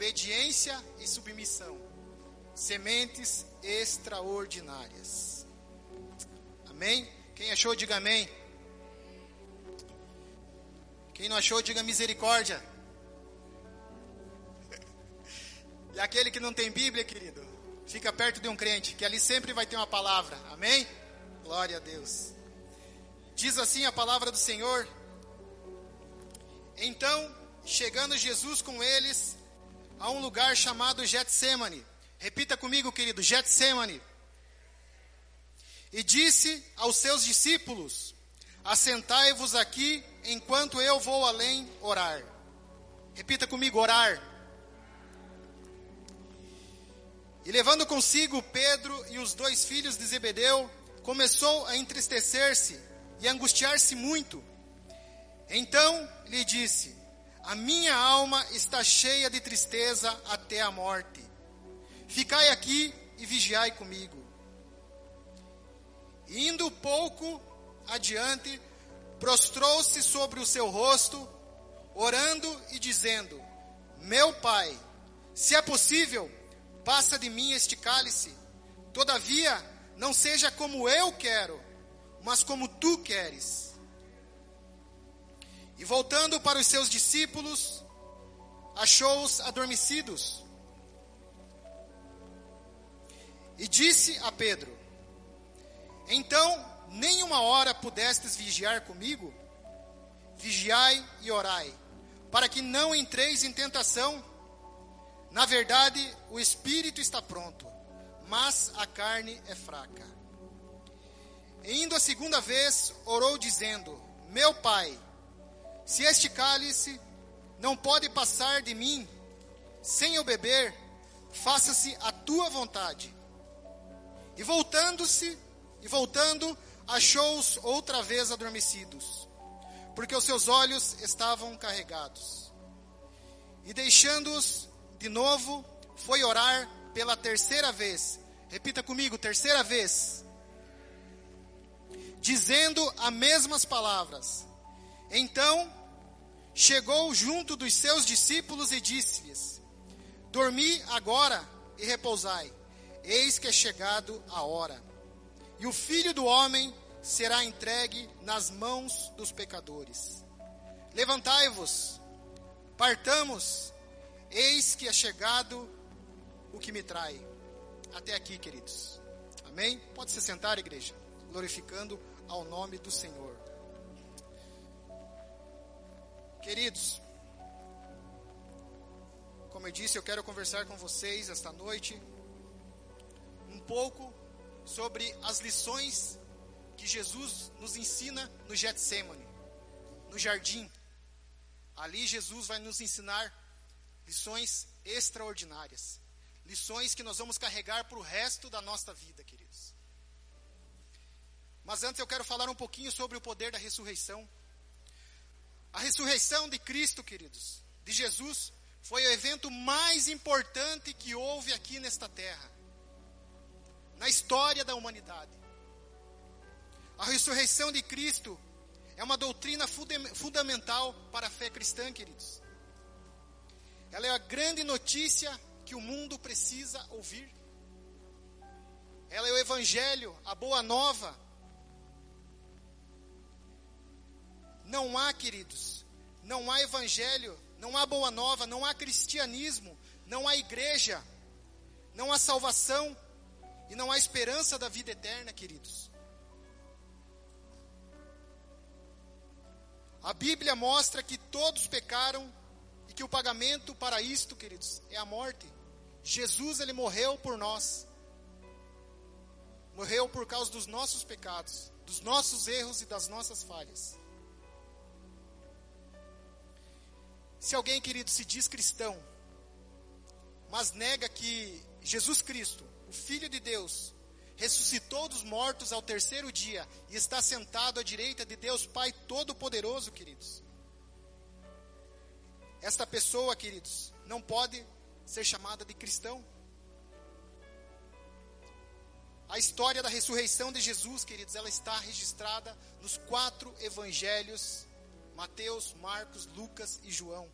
obediência e submissão, sementes extraordinárias. Amém? Quem achou, diga amém. Quem não achou, diga misericórdia. E aquele que não tem Bíblia, querido, fica perto de um crente, que ali sempre vai ter uma palavra. Amém? Glória a Deus. Diz assim a palavra do Senhor. Então, chegando Jesus com eles a um lugar chamado Getsemane. Repita comigo, querido, Getsemane. E disse aos seus discípulos: Assentai-vos aqui enquanto eu vou além orar. Repita comigo, orar. E levando consigo Pedro e os dois filhos de Zebedeu, começou a entristecer-se e angustiar-se muito. Então lhe disse: A minha alma está cheia de tristeza até a morte. Ficai aqui e vigiai comigo. Indo pouco adiante, prostrou-se sobre o seu rosto, orando e dizendo: Meu pai, se é possível, Passa de mim este cálice. Todavia, não seja como eu quero, mas como tu queres. E voltando para os seus discípulos, achou-os adormecidos. E disse a Pedro: Então, nem uma hora pudestes vigiar comigo? Vigiai e orai, para que não entreis em tentação. Na verdade, o espírito está pronto, mas a carne é fraca. E indo a segunda vez, orou dizendo: Meu pai, se este cálice não pode passar de mim sem eu beber, faça-se a tua vontade. E voltando-se, e voltando, achou-os outra vez adormecidos, porque os seus olhos estavam carregados. E deixando-os, de novo, foi orar pela terceira vez. Repita comigo, terceira vez. Dizendo as mesmas palavras. Então, chegou junto dos seus discípulos e disse-lhes: Dormi agora e repousai. Eis que é chegado a hora. E o filho do homem será entregue nas mãos dos pecadores. Levantai-vos, partamos Eis que é chegado o que me trai. Até aqui, queridos. Amém? Pode se sentar, igreja, glorificando ao nome do Senhor. Queridos, como eu disse, eu quero conversar com vocês esta noite um pouco sobre as lições que Jesus nos ensina no Getsemane, no jardim. Ali Jesus vai nos ensinar Lições extraordinárias. Lições que nós vamos carregar para o resto da nossa vida, queridos. Mas antes eu quero falar um pouquinho sobre o poder da ressurreição. A ressurreição de Cristo, queridos, de Jesus, foi o evento mais importante que houve aqui nesta terra, na história da humanidade. A ressurreição de Cristo é uma doutrina fundamental para a fé cristã, queridos. Ela é a grande notícia que o mundo precisa ouvir. Ela é o Evangelho, a boa nova. Não há, queridos, não há Evangelho, não há boa nova, não há cristianismo, não há igreja, não há salvação e não há esperança da vida eterna, queridos. A Bíblia mostra que todos pecaram e que o pagamento para isto, queridos, é a morte. Jesus, ele morreu por nós. Morreu por causa dos nossos pecados, dos nossos erros e das nossas falhas. Se alguém, querido, se diz cristão, mas nega que Jesus Cristo, o Filho de Deus, ressuscitou dos mortos ao terceiro dia e está sentado à direita de Deus Pai Todo-Poderoso, queridos. Esta pessoa, queridos, não pode ser chamada de cristão. A história da ressurreição de Jesus, queridos, ela está registrada nos quatro evangelhos: Mateus, Marcos, Lucas e João.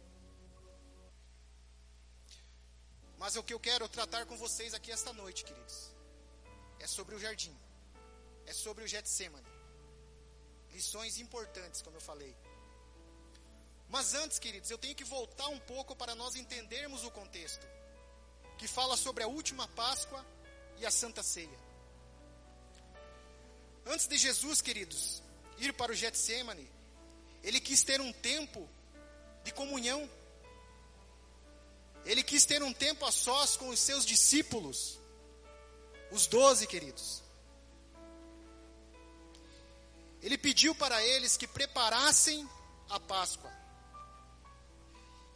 Mas o que eu quero tratar com vocês aqui esta noite, queridos, é sobre o jardim, é sobre o Getsemane. Lições importantes, como eu falei. Mas antes, queridos, eu tenho que voltar um pouco para nós entendermos o contexto, que fala sobre a última Páscoa e a Santa Ceia. Antes de Jesus, queridos, ir para o Getsemane, ele quis ter um tempo de comunhão. Ele quis ter um tempo a sós com os seus discípulos, os doze, queridos. Ele pediu para eles que preparassem a Páscoa.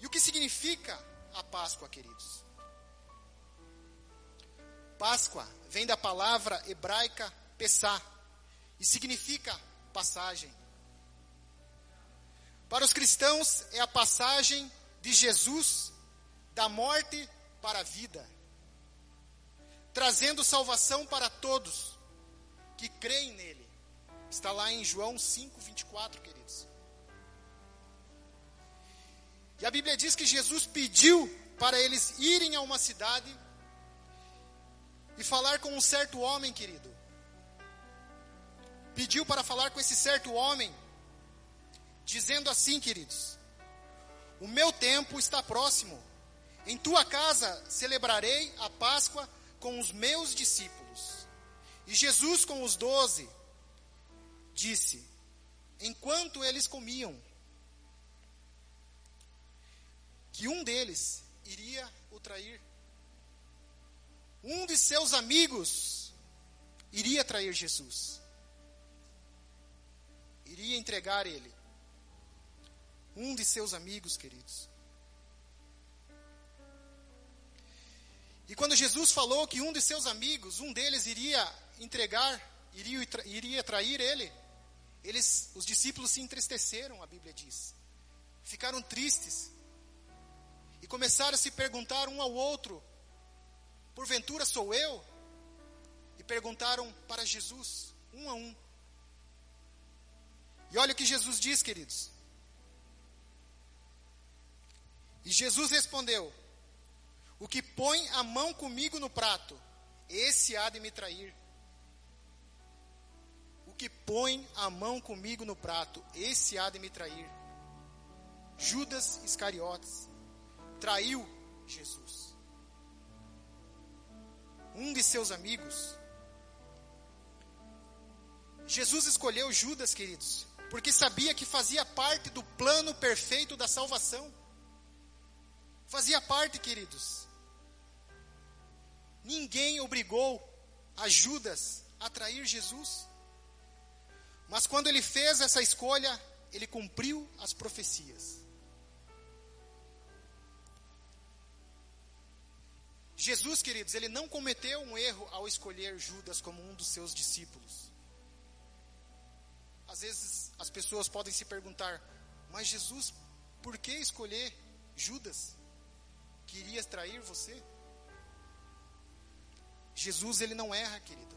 E o que significa a Páscoa, queridos? Páscoa vem da palavra hebraica Pessah e significa passagem. Para os cristãos, é a passagem de Jesus da morte para a vida, trazendo salvação para todos que creem nele. Está lá em João 5, 24, queridos. E a Bíblia diz que Jesus pediu para eles irem a uma cidade e falar com um certo homem, querido. Pediu para falar com esse certo homem dizendo assim, queridos: O meu tempo está próximo. Em tua casa celebrarei a Páscoa com os meus discípulos. E Jesus, com os doze, disse: Enquanto eles comiam, que um deles iria o trair. Um de seus amigos iria trair Jesus. Iria entregar ele um de seus amigos queridos. E quando Jesus falou que um de seus amigos, um deles iria entregar, iria, iria trair ele, eles, os discípulos se entristeceram, a Bíblia diz. Ficaram tristes. E começaram a se perguntar um ao outro: Porventura sou eu? E perguntaram para Jesus, um a um. E olha o que Jesus diz, queridos. E Jesus respondeu: O que põe a mão comigo no prato, esse há de me trair. O que põe a mão comigo no prato, esse há de me trair. Judas Iscariotes traiu Jesus. Um de seus amigos. Jesus escolheu Judas, queridos, porque sabia que fazia parte do plano perfeito da salvação. Fazia parte, queridos. Ninguém obrigou a Judas a trair Jesus. Mas quando ele fez essa escolha, ele cumpriu as profecias. Jesus, queridos, ele não cometeu um erro ao escolher Judas como um dos seus discípulos. Às vezes as pessoas podem se perguntar: mas Jesus, por que escolher Judas? Queria trair você? Jesus, ele não erra, querido.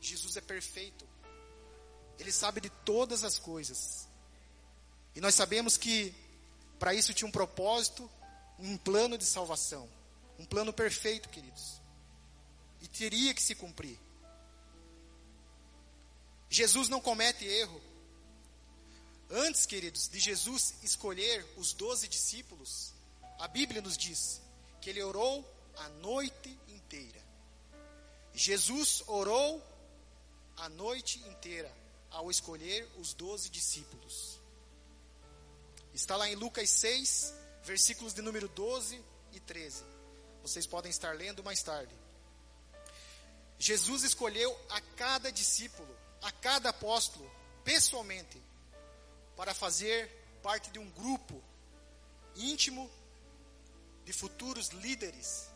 Jesus é perfeito. Ele sabe de todas as coisas. E nós sabemos que para isso tinha um propósito, um plano de salvação. Um plano perfeito, queridos. E teria que se cumprir. Jesus não comete erro. Antes, queridos, de Jesus escolher os doze discípulos, a Bíblia nos diz que ele orou a noite inteira. Jesus orou a noite inteira ao escolher os doze discípulos. Está lá em Lucas 6, versículos de número 12 e 13. Vocês podem estar lendo mais tarde. Jesus escolheu a cada discípulo, a cada apóstolo, pessoalmente, para fazer parte de um grupo íntimo de futuros líderes.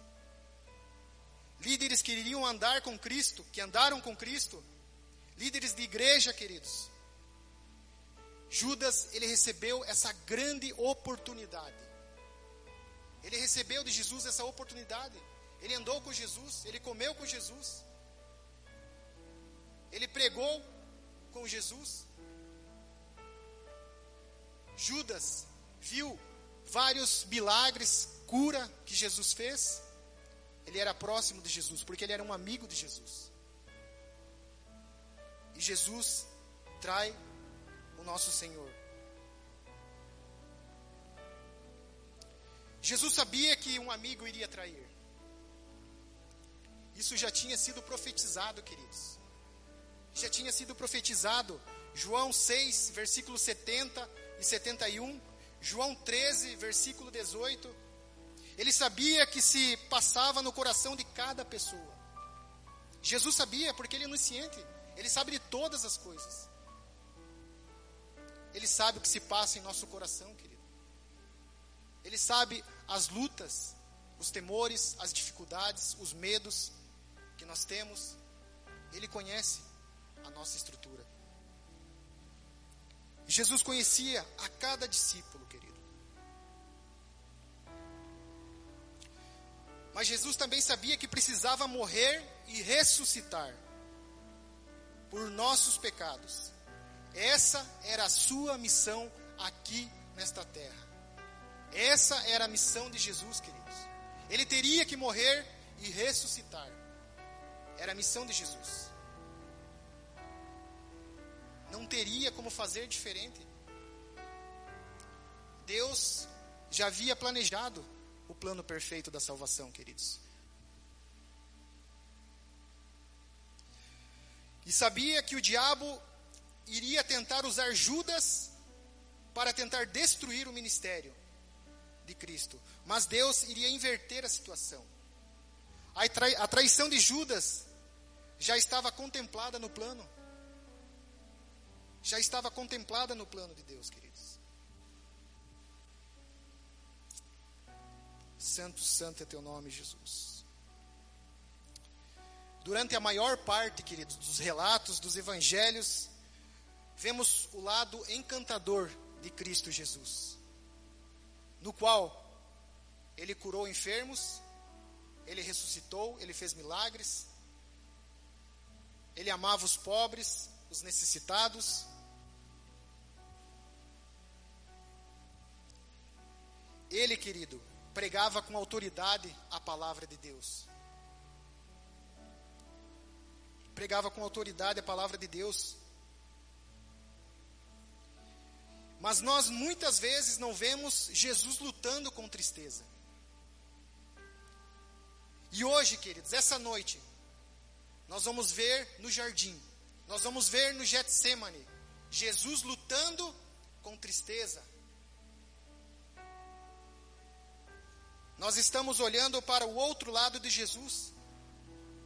Líderes que iriam andar com Cristo, que andaram com Cristo. Líderes de igreja, queridos. Judas, ele recebeu essa grande oportunidade. Ele recebeu de Jesus essa oportunidade. Ele andou com Jesus, ele comeu com Jesus. Ele pregou com Jesus. Judas viu vários milagres cura que Jesus fez, ele era próximo de Jesus, porque ele era um amigo de Jesus. E Jesus trai o nosso Senhor. Jesus sabia que um amigo iria trair. Isso já tinha sido profetizado, queridos. Já tinha sido profetizado. João 6, versículos 70 e 71. João 13, versículo 18. Ele sabia que se passava no coração de cada pessoa. Jesus sabia, porque ele é onisciente. Ele sabe de todas as coisas. Ele sabe o que se passa em nosso coração, querido. Ele sabe as lutas, os temores, as dificuldades, os medos que nós temos. Ele conhece a nossa estrutura. Jesus conhecia a cada discípulo, querido. Mas Jesus também sabia que precisava morrer e ressuscitar por nossos pecados. Essa era a sua missão aqui nesta terra. Essa era a missão de Jesus, queridos. Ele teria que morrer e ressuscitar. Era a missão de Jesus. Não teria como fazer diferente. Deus já havia planejado o plano perfeito da salvação, queridos. E sabia que o diabo iria tentar usar Judas para tentar destruir o ministério de Cristo. Mas Deus iria inverter a situação. A, trai a traição de Judas já estava contemplada no plano. Já estava contemplada no plano de Deus, queridos. Santo, santo é teu nome, Jesus. Durante a maior parte, queridos, dos relatos dos evangelhos, vemos o lado encantador de Cristo Jesus no qual ele curou enfermos, ele ressuscitou, ele fez milagres, ele amava os pobres, os necessitados. Ele, querido, pregava com autoridade a palavra de Deus. Pregava com autoridade a palavra de Deus. Mas nós muitas vezes não vemos Jesus lutando com tristeza. E hoje, queridos, essa noite, nós vamos ver no jardim, nós vamos ver no Getsemane, Jesus lutando com tristeza. Nós estamos olhando para o outro lado de Jesus,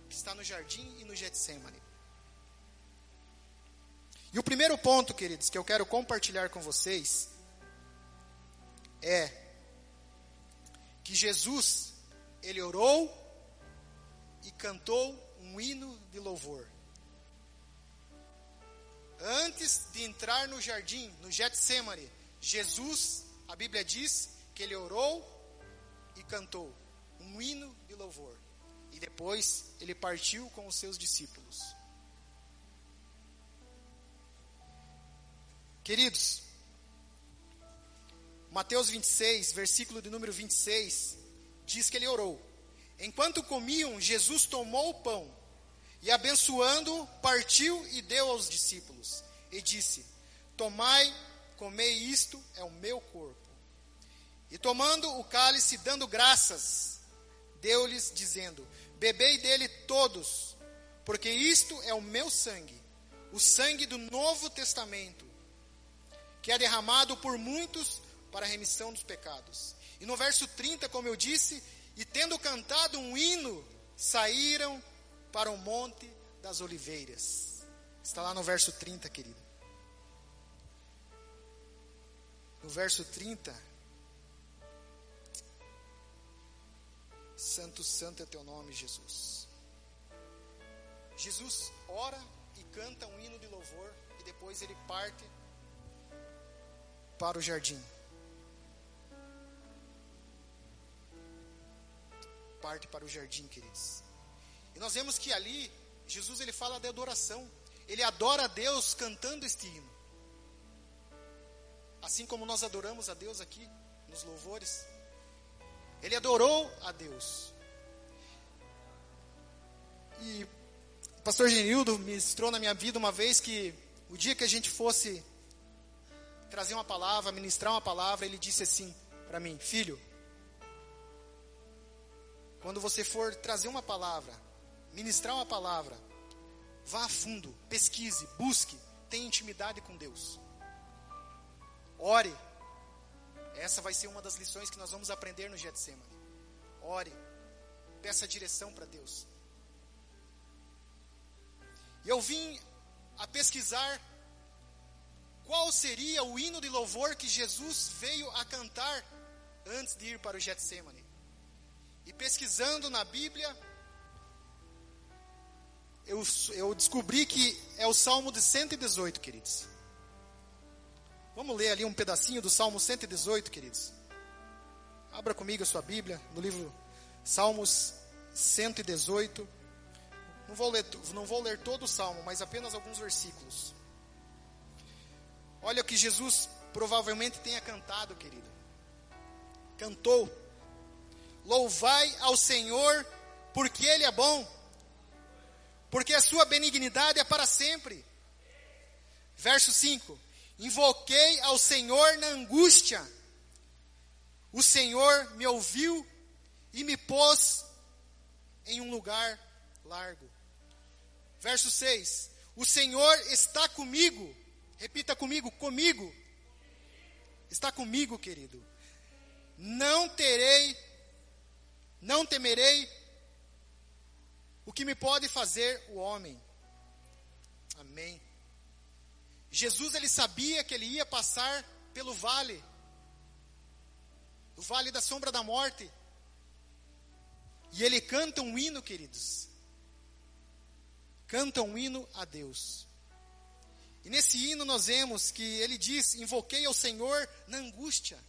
que está no jardim e no Getsemane. E o primeiro ponto, queridos, que eu quero compartilhar com vocês é que Jesus, ele orou e cantou um hino de louvor. Antes de entrar no jardim, no Getsemane, Jesus, a Bíblia diz que ele orou e cantou um hino de louvor. E depois ele partiu com os seus discípulos. Queridos, Mateus 26, versículo de número 26, diz que ele orou. Enquanto comiam, Jesus tomou o pão e, abençoando, partiu e deu aos discípulos. E disse: Tomai, comei isto, é o meu corpo. E tomando o cálice, dando graças, deu-lhes, dizendo: Bebei dele todos, porque isto é o meu sangue, o sangue do novo testamento que é derramado por muitos para a remissão dos pecados. E no verso 30, como eu disse, e tendo cantado um hino, saíram para o monte das oliveiras. Está lá no verso 30, querido. No verso 30, Santo, Santo é teu nome, Jesus. Jesus ora e canta um hino de louvor e depois ele parte para o jardim. Parte para o jardim, queridos. E nós vemos que ali, Jesus ele fala de adoração. Ele adora a Deus cantando este hino. Assim como nós adoramos a Deus aqui, nos louvores. Ele adorou a Deus. E o pastor Genildo ministrou na minha vida uma vez que o dia que a gente fosse trazer uma palavra, ministrar uma palavra, ele disse assim para mim: Filho, quando você for trazer uma palavra, ministrar uma palavra, vá a fundo, pesquise, busque, tenha intimidade com Deus. Ore. Essa vai ser uma das lições que nós vamos aprender no Getsemane. Ore. Peça direção para Deus. E eu vim a pesquisar qual seria o hino de louvor que Jesus veio a cantar antes de ir para o Getsemane. E pesquisando na Bíblia, eu, eu descobri que é o Salmo de 118, queridos. Vamos ler ali um pedacinho do Salmo 118, queridos. Abra comigo a sua Bíblia, no livro Salmos 118. Não vou ler, não vou ler todo o salmo, mas apenas alguns versículos. Olha o que Jesus provavelmente tenha cantado, querido. Cantou: Louvai ao Senhor, porque Ele é bom, porque a sua benignidade é para sempre. Verso 5: Invoquei ao Senhor na angústia, o Senhor me ouviu e me pôs em um lugar largo. Verso 6: O Senhor está comigo. Repita comigo, comigo. Está comigo, querido. Não terei, não temerei o que me pode fazer o homem. Amém. Jesus ele sabia que ele ia passar pelo vale, o vale da sombra da morte. E ele canta um hino, queridos canta um hino a Deus. E nesse hino nós vemos que ele diz: Invoquei ao Senhor na angústia.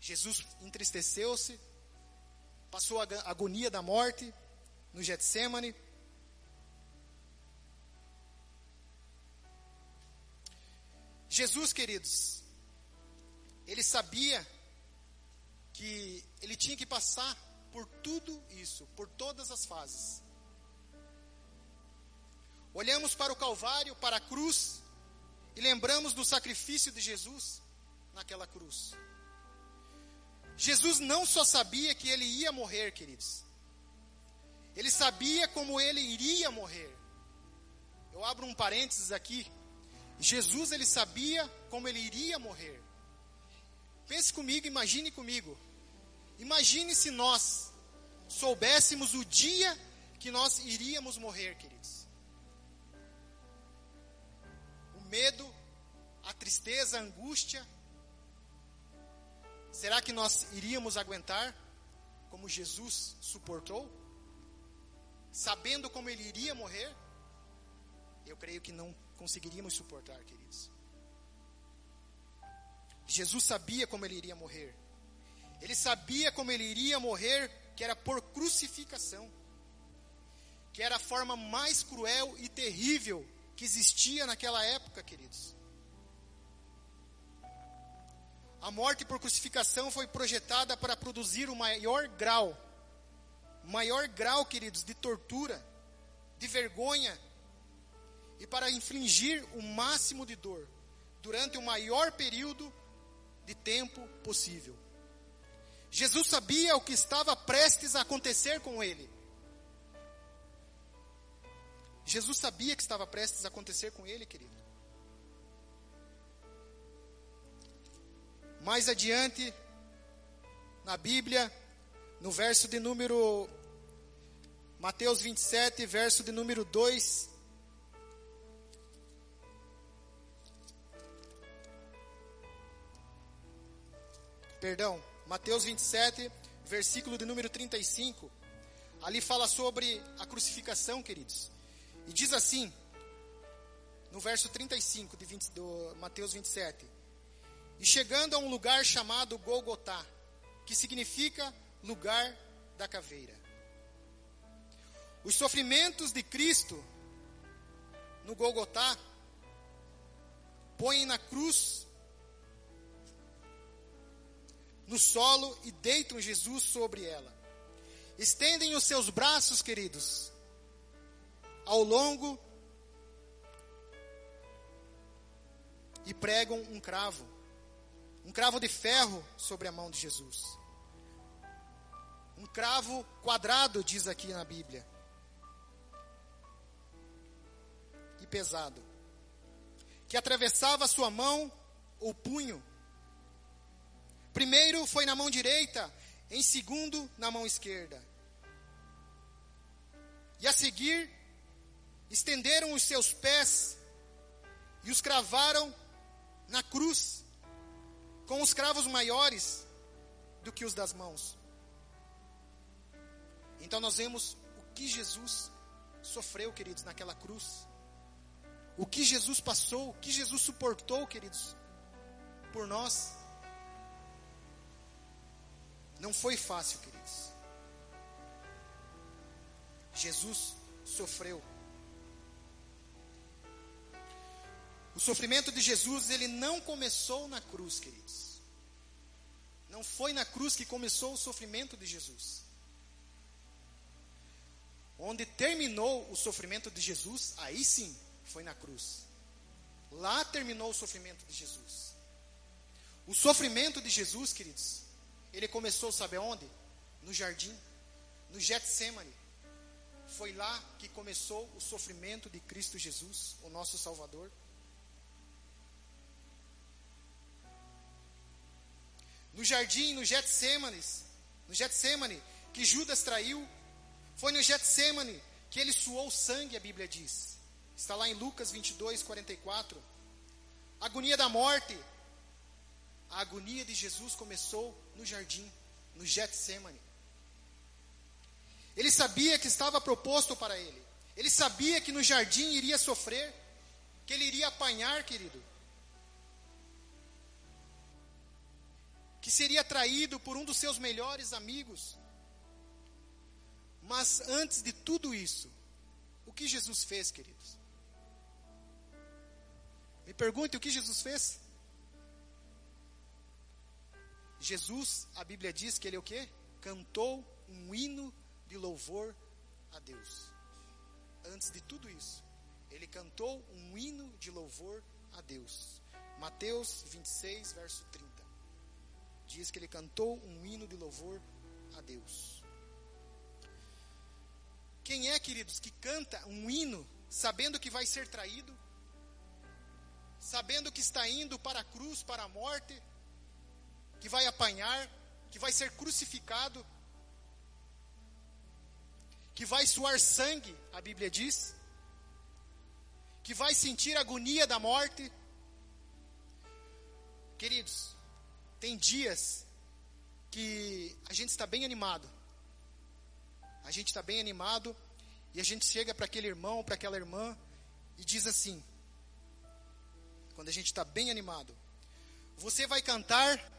Jesus entristeceu-se, passou a agonia da morte no Getsemane. Jesus, queridos, ele sabia que ele tinha que passar por tudo isso, por todas as fases. Olhamos para o Calvário, para a cruz, e lembramos do sacrifício de Jesus naquela cruz. Jesus não só sabia que ele ia morrer, queridos, ele sabia como ele iria morrer. Eu abro um parênteses aqui. Jesus ele sabia como ele iria morrer. Pense comigo, imagine comigo. Imagine se nós soubéssemos o dia que nós iríamos morrer, queridos. medo, a tristeza, a angústia? Será que nós iríamos aguentar como Jesus suportou? Sabendo como ele iria morrer? Eu creio que não conseguiríamos suportar, queridos. Jesus sabia como ele iria morrer. Ele sabia como ele iria morrer, que era por crucificação. Que era a forma mais cruel e terrível que existia naquela época, queridos. A morte por crucificação foi projetada para produzir o maior grau, maior grau, queridos, de tortura, de vergonha e para infligir o máximo de dor durante o maior período de tempo possível. Jesus sabia o que estava prestes a acontecer com ele. Jesus sabia que estava prestes a acontecer com ele, querido. Mais adiante, na Bíblia, no verso de número. Mateus 27, verso de número 2. Perdão, Mateus 27, versículo de número 35. Ali fala sobre a crucificação, queridos. E diz assim, no verso 35 de 20, do Mateus 27. E chegando a um lugar chamado Golgotá, que significa lugar da caveira. Os sofrimentos de Cristo no Golgotá põem na cruz no solo e deitam Jesus sobre ela. estendem os seus braços, queridos, ao longo e pregam um cravo, um cravo de ferro sobre a mão de Jesus. Um cravo quadrado, diz aqui na Bíblia. E pesado. Que atravessava sua mão ou punho. Primeiro foi na mão direita, em segundo na mão esquerda. E a seguir, estenderam os seus pés e os cravaram na cruz, com os cravos maiores do que os das mãos. Então nós vemos o que Jesus sofreu, queridos, naquela cruz. O que Jesus passou, o que Jesus suportou, queridos, por nós. Não foi fácil, queridos. Jesus sofreu. O sofrimento de Jesus, ele não começou na cruz, queridos. Não foi na cruz que começou o sofrimento de Jesus. Onde terminou o sofrimento de Jesus, aí sim, foi na cruz. Lá terminou o sofrimento de Jesus. O sofrimento de Jesus, queridos, ele começou, sabe aonde? No jardim, no Getsemane. Foi lá que começou o sofrimento de Cristo Jesus, o nosso Salvador. no jardim, no Getsemane, no Getsemane, que Judas traiu. Foi no Getsemane que ele suou sangue, a Bíblia diz. Está lá em Lucas 22, 44. A agonia da morte. A agonia de Jesus começou no jardim, no Getsemane. Ele sabia que estava proposto para ele. Ele sabia que no jardim iria sofrer, que ele iria apanhar, querido. que seria traído por um dos seus melhores amigos. Mas antes de tudo isso, o que Jesus fez, queridos? Me pergunte o que Jesus fez? Jesus, a Bíblia diz que ele é o quê? Cantou um hino de louvor a Deus. Antes de tudo isso, ele cantou um hino de louvor a Deus. Mateus 26, verso 30 diz que ele cantou um hino de louvor a Deus. Quem é, queridos, que canta um hino sabendo que vai ser traído, sabendo que está indo para a cruz, para a morte, que vai apanhar, que vai ser crucificado, que vai suar sangue, a Bíblia diz, que vai sentir a agonia da morte. Queridos, tem dias que a gente está bem animado. A gente está bem animado e a gente chega para aquele irmão, para aquela irmã e diz assim: quando a gente está bem animado, você vai cantar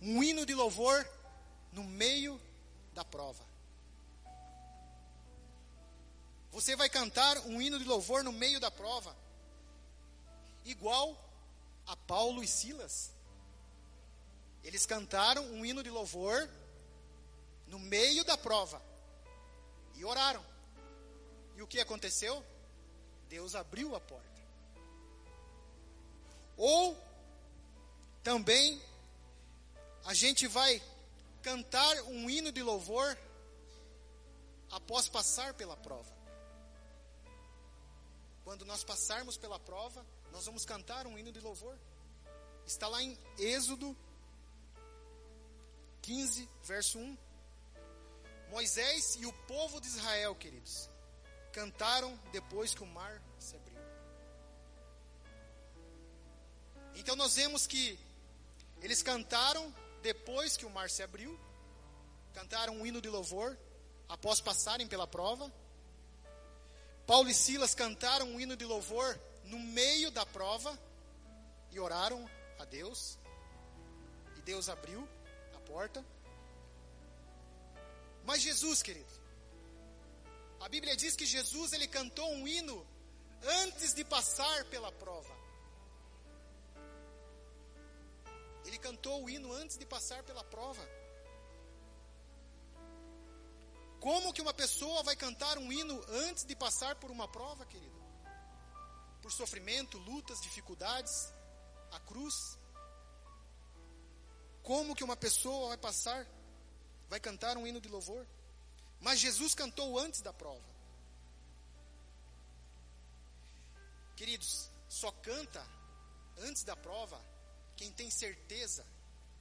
um hino de louvor no meio da prova. Você vai cantar um hino de louvor no meio da prova, igual a Paulo e Silas. Eles cantaram um hino de louvor no meio da prova e oraram. E o que aconteceu? Deus abriu a porta. Ou também a gente vai cantar um hino de louvor após passar pela prova. Quando nós passarmos pela prova, nós vamos cantar um hino de louvor. Está lá em Êxodo 15, verso 1. Moisés e o povo de Israel, queridos, cantaram depois que o mar se abriu. Então nós vemos que eles cantaram depois que o mar se abriu, cantaram um hino de louvor após passarem pela prova. Paulo e Silas cantaram um hino de louvor no meio da prova e oraram a Deus. E Deus abriu porta. Mas Jesus, querido, a Bíblia diz que Jesus ele cantou um hino antes de passar pela prova. Ele cantou o hino antes de passar pela prova. Como que uma pessoa vai cantar um hino antes de passar por uma prova, querido? Por sofrimento, lutas, dificuldades, a cruz. Como que uma pessoa vai passar, vai cantar um hino de louvor? Mas Jesus cantou antes da prova. Queridos, só canta antes da prova quem tem certeza,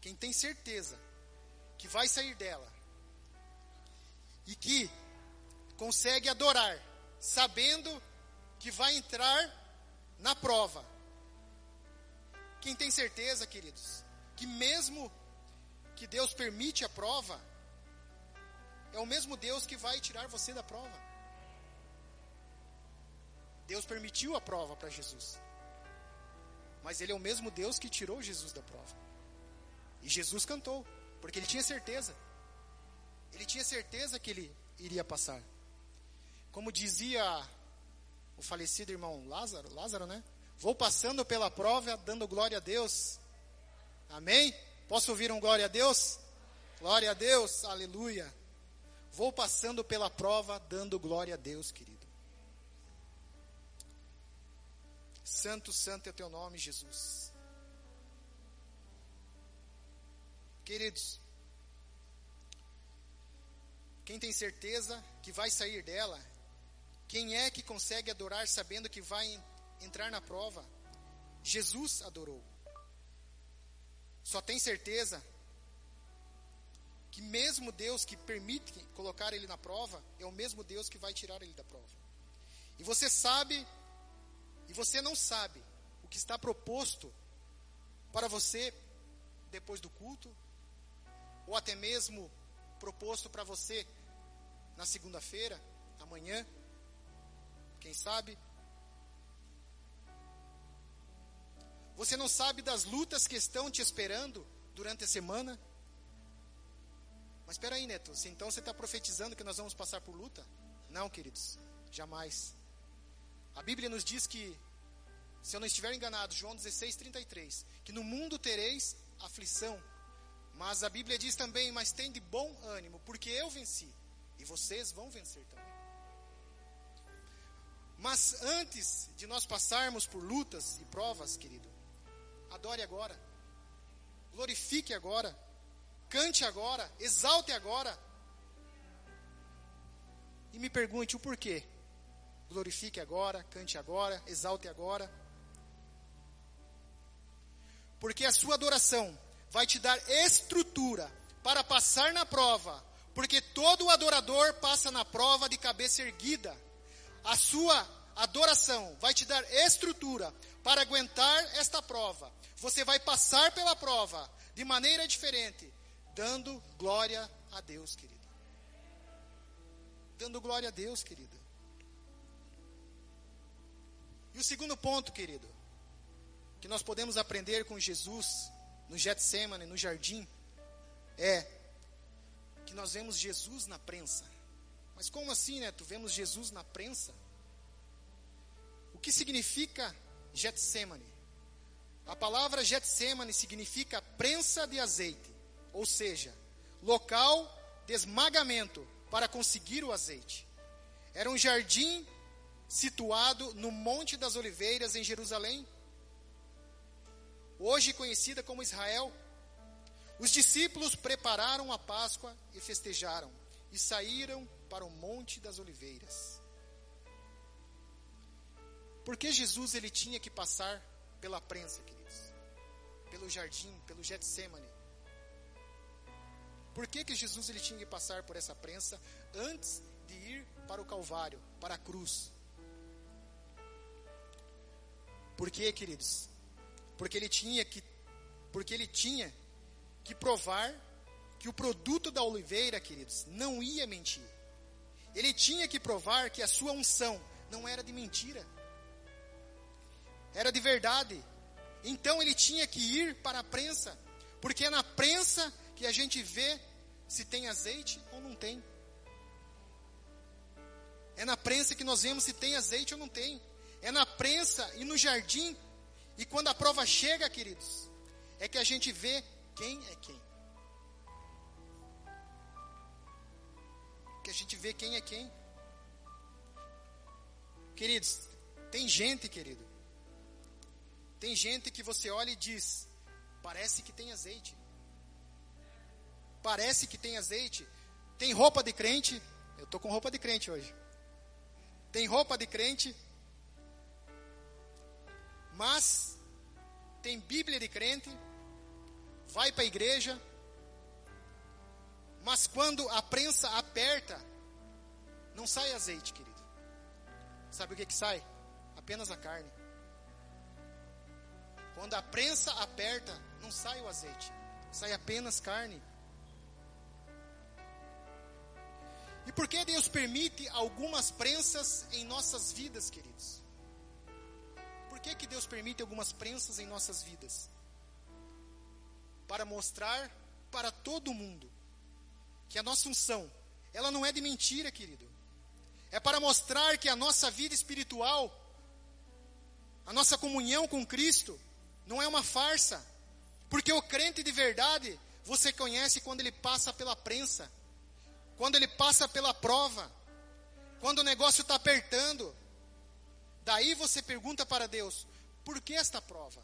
quem tem certeza que vai sair dela e que consegue adorar, sabendo que vai entrar na prova. Quem tem certeza, queridos, que mesmo que Deus permite a prova, é o mesmo Deus que vai tirar você da prova. Deus permitiu a prova para Jesus. Mas ele é o mesmo Deus que tirou Jesus da prova. E Jesus cantou, porque ele tinha certeza. Ele tinha certeza que ele iria passar. Como dizia o falecido irmão Lázaro, Lázaro, né? Vou passando pela prova, dando glória a Deus. Amém? Posso ouvir um glória a Deus? Glória a Deus, aleluia. Vou passando pela prova, dando glória a Deus, querido. Santo, santo é teu nome, Jesus. Queridos, quem tem certeza que vai sair dela? Quem é que consegue adorar sabendo que vai entrar na prova? Jesus adorou. Só tem certeza que mesmo Deus que permite colocar ele na prova, é o mesmo Deus que vai tirar ele da prova. E você sabe e você não sabe o que está proposto para você depois do culto, ou até mesmo proposto para você na segunda-feira, amanhã, quem sabe? Você não sabe das lutas que estão te esperando durante a semana? Mas espera aí, Neto, se então você está profetizando que nós vamos passar por luta? Não, queridos, jamais. A Bíblia nos diz que, se eu não estiver enganado, João 16, 33, que no mundo tereis aflição. Mas a Bíblia diz também, mas tem de bom ânimo, porque eu venci. E vocês vão vencer também. Mas antes de nós passarmos por lutas e provas, querido, adore agora. Glorifique agora. Cante agora. Exalte agora. E me pergunte o porquê glorifique agora, cante agora, exalte agora. Porque a sua adoração vai te dar estrutura para passar na prova, porque todo adorador passa na prova de cabeça erguida. A sua adoração vai te dar estrutura para aguentar esta prova. Você vai passar pela prova de maneira diferente, dando glória a Deus, querido. Dando glória a Deus, querido. E o segundo ponto, querido, que nós podemos aprender com Jesus no Getsemane, no jardim, é que nós vemos Jesus na prensa. Mas como assim, né? Tu vemos Jesus na prensa? O que significa Getsemane? A palavra Getsemane significa prensa de azeite, ou seja, local de esmagamento para conseguir o azeite. Era um jardim situado no Monte das Oliveiras, em Jerusalém, hoje conhecida como Israel. Os discípulos prepararam a Páscoa e festejaram, e saíram para o Monte das Oliveiras. Porque Jesus ele tinha que passar pela prensa, queridos? Pelo jardim, pelo Getsemane. Por que, que Jesus ele tinha que passar por essa prensa antes de ir para o Calvário, para a cruz? Por quê, queridos? Porque ele tinha que porque ele tinha que provar que o produto da oliveira, queridos, não ia mentir. Ele tinha que provar que a sua unção não era de mentira. Era de verdade. Então ele tinha que ir para a prensa, porque é na prensa que a gente vê se tem azeite ou não tem. É na prensa que nós vemos se tem azeite ou não tem é na prensa e no jardim. E quando a prova chega, queridos, é que a gente vê quem é quem. Que a gente vê quem é quem. Queridos, tem gente, querido. Tem gente que você olha e diz: parece que tem azeite. Parece que tem azeite. Tem roupa de crente. Eu tô com roupa de crente hoje. Tem roupa de crente. Mas tem Bíblia de crente. Vai para a igreja. Mas quando a prensa aperta, não sai azeite, querido. Sabe o que, que sai? Apenas a carne. Quando a prensa aperta, não sai o azeite, sai apenas carne. E por que Deus permite algumas prensas em nossas vidas, queridos? Que, que Deus permite algumas prensas em nossas vidas? Para mostrar para todo mundo que a nossa unção, ela não é de mentira, querido é para mostrar que a nossa vida espiritual, a nossa comunhão com Cristo, não é uma farsa. Porque o crente de verdade, você conhece quando ele passa pela prensa, quando ele passa pela prova, quando o negócio está apertando. Daí você pergunta para Deus: por que esta prova?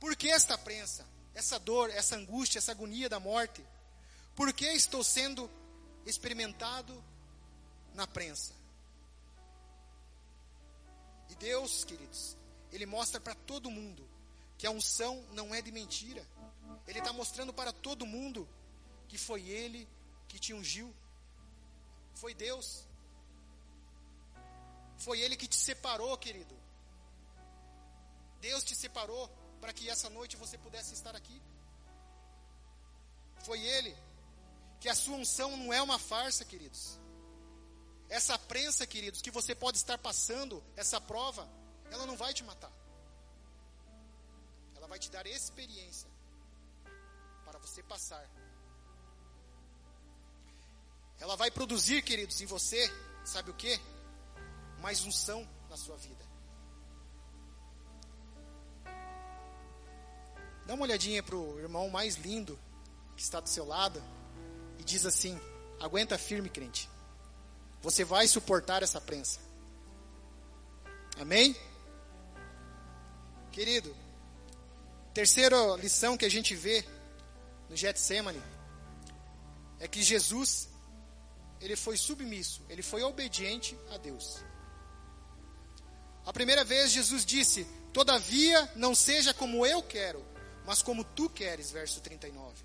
Por que esta prensa? Essa dor, essa angústia, essa agonia da morte? Por que estou sendo experimentado na prensa. E Deus, queridos, Ele mostra para todo mundo que a unção não é de mentira. Ele está mostrando para todo mundo que foi Ele que te ungiu. Foi Deus. Foi Ele que te separou, querido. Deus te separou para que essa noite você pudesse estar aqui. Foi Ele. Que a sua unção não é uma farsa, queridos. Essa prensa, queridos, que você pode estar passando, essa prova, ela não vai te matar. Ela vai te dar experiência para você passar. Ela vai produzir, queridos, em você, sabe o que? Mais unção na sua vida. Dá uma olhadinha para o irmão mais lindo que está do seu lado e diz assim: aguenta firme, crente. Você vai suportar essa prensa. Amém? Querido, terceira lição que a gente vê no Getsemane é que Jesus ele foi submisso, ele foi obediente a Deus. A primeira vez Jesus disse: "Todavia não seja como eu quero, mas como tu queres", verso 39.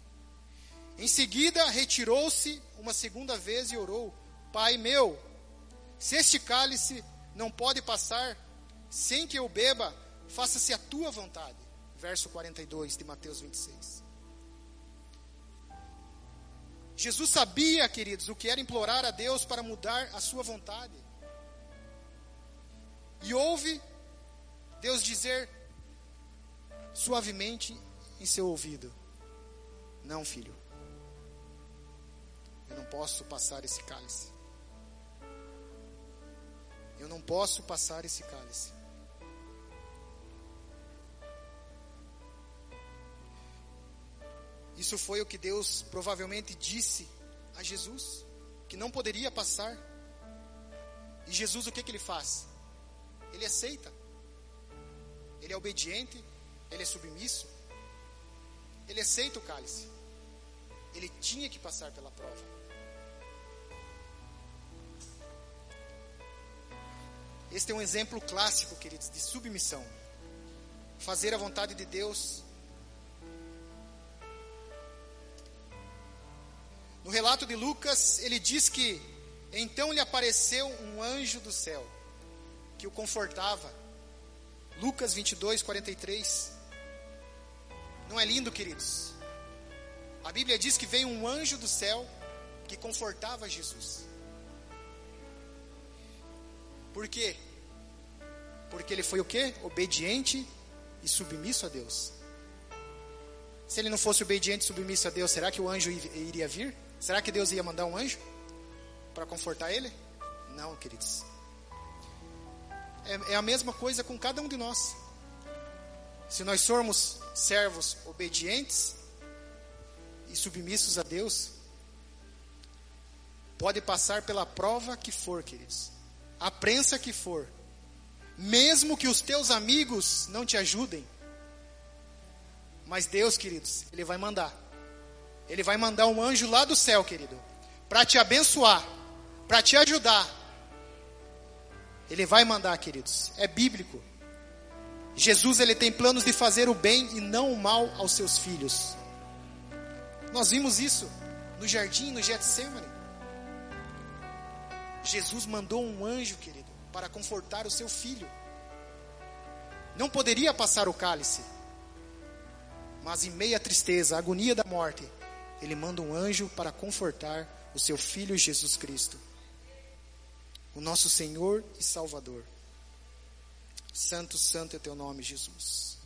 Em seguida, retirou-se uma segunda vez e orou: Pai meu, se este cálice não pode passar sem que eu beba, faça-se a tua vontade. Verso 42 de Mateus 26. Jesus sabia, queridos, o que era implorar a Deus para mudar a sua vontade. E ouve Deus dizer suavemente em seu ouvido: Não, filho, eu não posso passar esse cálice. Eu não posso passar esse cálice. Isso foi o que Deus provavelmente disse a Jesus, que não poderia passar. E Jesus o que, que ele faz? Ele aceita. Ele é obediente, ele é submisso. Ele aceita o cálice. Ele tinha que passar pela prova. Este é um exemplo clássico, queridos, de submissão. Fazer a vontade de Deus. No relato de Lucas, ele diz que então lhe apareceu um anjo do céu que o confortava. Lucas 22, 43. Não é lindo, queridos? A Bíblia diz que veio um anjo do céu que confortava Jesus. Por quê? Porque ele foi o quê? Obediente e submisso a Deus. Se ele não fosse obediente e submisso a Deus, será que o anjo iria vir? Será que Deus ia mandar um anjo para confortar ele? Não, queridos. É, é a mesma coisa com cada um de nós. Se nós formos servos obedientes e submissos a Deus, Pode passar pela prova que for, queridos. A prensa que for. Mesmo que os teus amigos não te ajudem. Mas Deus, queridos, Ele vai mandar. Ele vai mandar um anjo lá do céu, querido. Para te abençoar. Para te ajudar. Ele vai mandar, queridos. É bíblico. Jesus ele tem planos de fazer o bem e não o mal aos seus filhos. Nós vimos isso no jardim, no Getsemane. Jesus mandou um anjo, querido, para confortar o seu filho. Não poderia passar o cálice, mas em meia tristeza, agonia da morte, ele manda um anjo para confortar o seu filho Jesus Cristo, o nosso Senhor e Salvador. Santo, santo é teu nome, Jesus.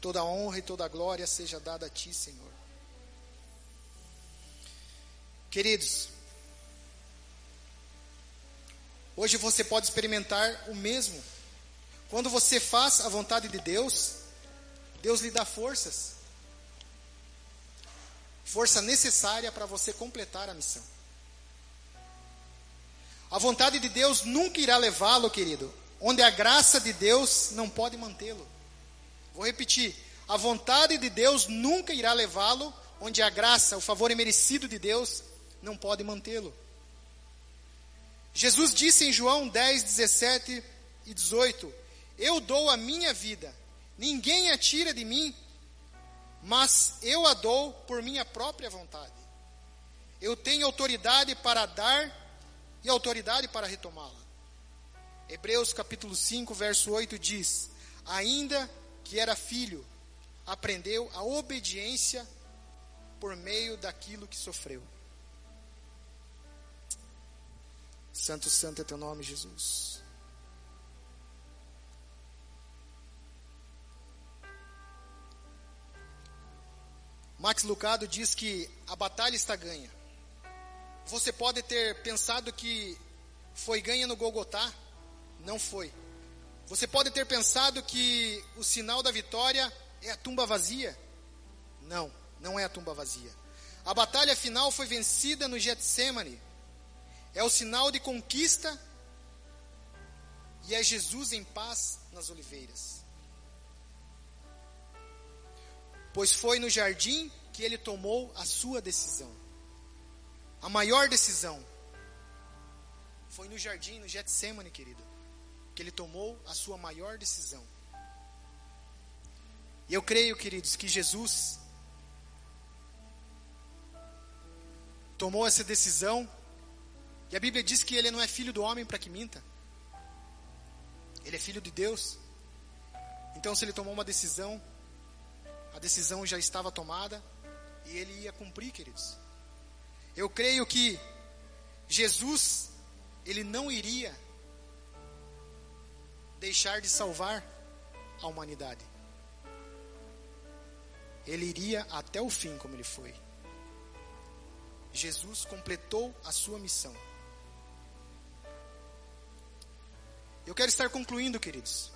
Toda honra e toda glória seja dada a ti, Senhor. Queridos, hoje você pode experimentar o mesmo. Quando você faz a vontade de Deus, Deus lhe dá forças. Força necessária para você completar a missão. A vontade de Deus nunca irá levá-lo, querido, onde a graça de Deus não pode mantê-lo. Vou repetir: a vontade de Deus nunca irá levá-lo onde a graça, o favor imerecido de Deus não pode mantê-lo. Jesus disse em João 10, 17 e 18: Eu dou a minha vida, ninguém a tira de mim, mas eu a dou por minha própria vontade. Eu tenho autoridade para dar e autoridade para retomá-la. Hebreus capítulo 5, verso 8 diz: Ainda que era filho, aprendeu a obediência por meio daquilo que sofreu. Santo, santo é teu nome, Jesus. Max Lucado diz que a batalha está ganha. Você pode ter pensado que foi ganha no Golgotá, não foi. Você pode ter pensado que o sinal da vitória é a tumba vazia. Não, não é a tumba vazia. A batalha final foi vencida no Getsemane. É o sinal de conquista e é Jesus em paz nas oliveiras. Pois foi no jardim que ele tomou a sua decisão. A maior decisão foi no jardim, no Getsemane, querido que ele tomou a sua maior decisão. E eu creio, queridos, que Jesus tomou essa decisão, e a Bíblia diz que ele não é filho do homem para que minta. Ele é filho de Deus. Então, se ele tomou uma decisão, a decisão já estava tomada e ele ia cumprir, queridos. Eu creio que Jesus, ele não iria deixar de salvar a humanidade. Ele iria até o fim como ele foi. Jesus completou a sua missão. Eu quero estar concluindo, queridos.